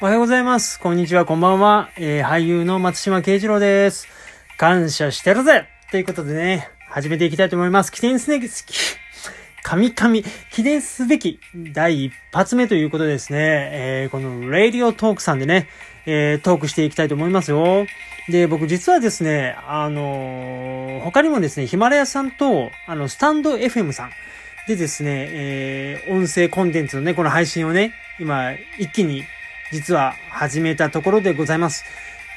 おはようございます。こんにちは、こんばんは。えー、俳優の松島慶次郎です。感謝してるぜということでね、始めていきたいと思います。記念すべき、神々、記念すべき第一発目ということですね。えー、この、ラディオトークさんでね、えー、トークしていきたいと思いますよ。で、僕実はですね、あのー他にもですね、ヒマラヤさんと、あの、スタンド FM さんでですね、えー、音声コンテンツのね、この配信をね、今、一気に実は始めたところでございます。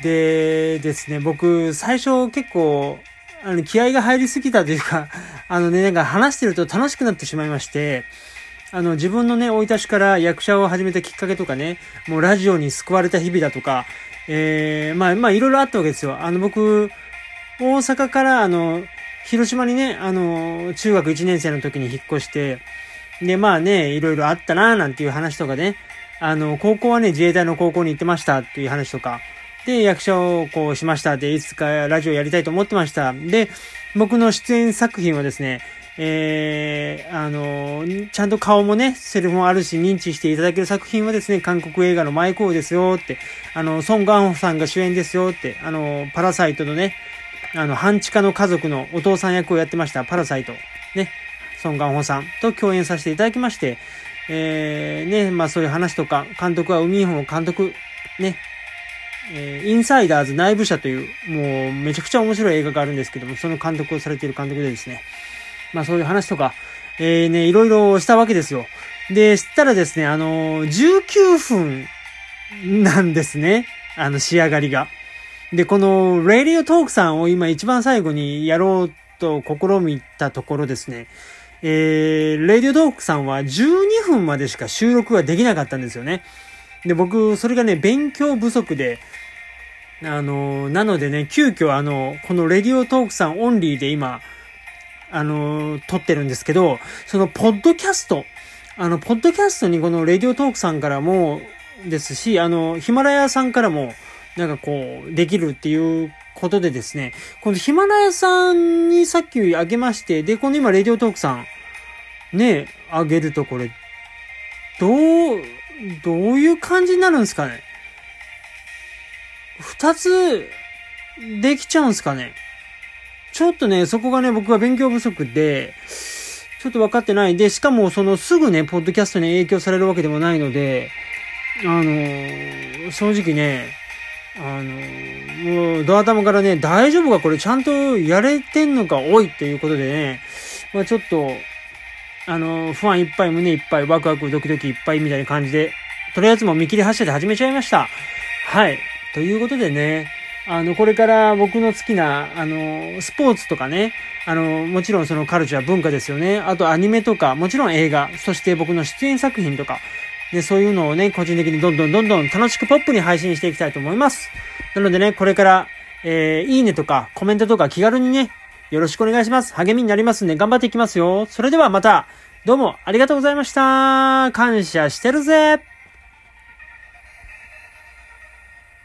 でですね、僕、最初結構、あの、気合が入りすぎたというか、あのね、なんか話してると楽しくなってしまいまして、あの、自分のね、生い立ちから役者を始めたきっかけとかね、もうラジオに救われた日々だとか、えー、まあ、まあ、いろいろあったわけですよ。あの、僕、大阪から、あの、広島にね、あの、中学1年生の時に引っ越して、で、まあね、いろいろあったななんていう話とかね、あの、高校はね、自衛隊の高校に行ってましたっていう話とか、で、役者をこうしましたって、いつかラジオやりたいと思ってました。で、僕の出演作品はですね、えー、あの、ちゃんと顔もね、セリフもあるし、認知していただける作品はですね、韓国映画のマイコーですよって、あの、ソン・ガンホさんが主演ですよって、あの、パラサイトのね、あの、半地下の家族のお父さん役をやってました、パラサイト。ね、ソン・ガンホさんと共演させていただきまして、えー、ね、まあそういう話とか、監督はウミンホ監督、ね、えーインサイダーズ内部者という、もうめちゃくちゃ面白い映画があるんですけども、その監督をされている監督でですね、まあそういう話とか、えー、ね、いろいろしたわけですよ。で、したらですね、あのー19分なんですね。あの、仕上がりが。で、この、レディオトークさんを今一番最後にやろうと試みたところですね、えー、レディオトークさんは12分までしか収録ができなかったんですよね。で、僕、それがね、勉強不足で、あの、なのでね、急遽あの、このレディオトークさんオンリーで今、あの、撮ってるんですけど、その、ポッドキャスト、あの、ポッドキャストにこのレディオトークさんからもですし、あの、ヒマラヤさんからも、なんかこう、できるっていうことでですね、このヒマラヤさんにさっきあげまして、で、この今、レディオトークさん、ね、あげるとこれ、どう、どういう感じになるんですかね？二つ、できちゃうんですかね？ちょっとね、そこがね、僕は勉強不足で、ちょっと分かってない。で、しかも、その、すぐね、ポッドキャストに影響されるわけでもないので、あのー正直ね、あのもう、ドア玉からね、大丈夫かこれちゃんとやれてんのかおいということでね、まあちょっと、あの不安いっぱい、胸いっぱい、ワクワク、ドキドキいっぱいみたいな感じで、とりあえずもう見切り発車で始めちゃいました。はい。ということでね、あの、これから僕の好きな、あの、スポーツとかね、あの、もちろんそのカルチャー文化ですよね。あとアニメとか、もちろん映画、そして僕の出演作品とか、で、そういうのをね、個人的にどんどんどんどん楽しくポップに配信していきたいと思います。なのでね、これから、えー、いいねとか、コメントとか気軽にね、よろしくお願いします。励みになりますんで頑張っていきますよ。それではまた、どうもありがとうございました。感謝してるぜ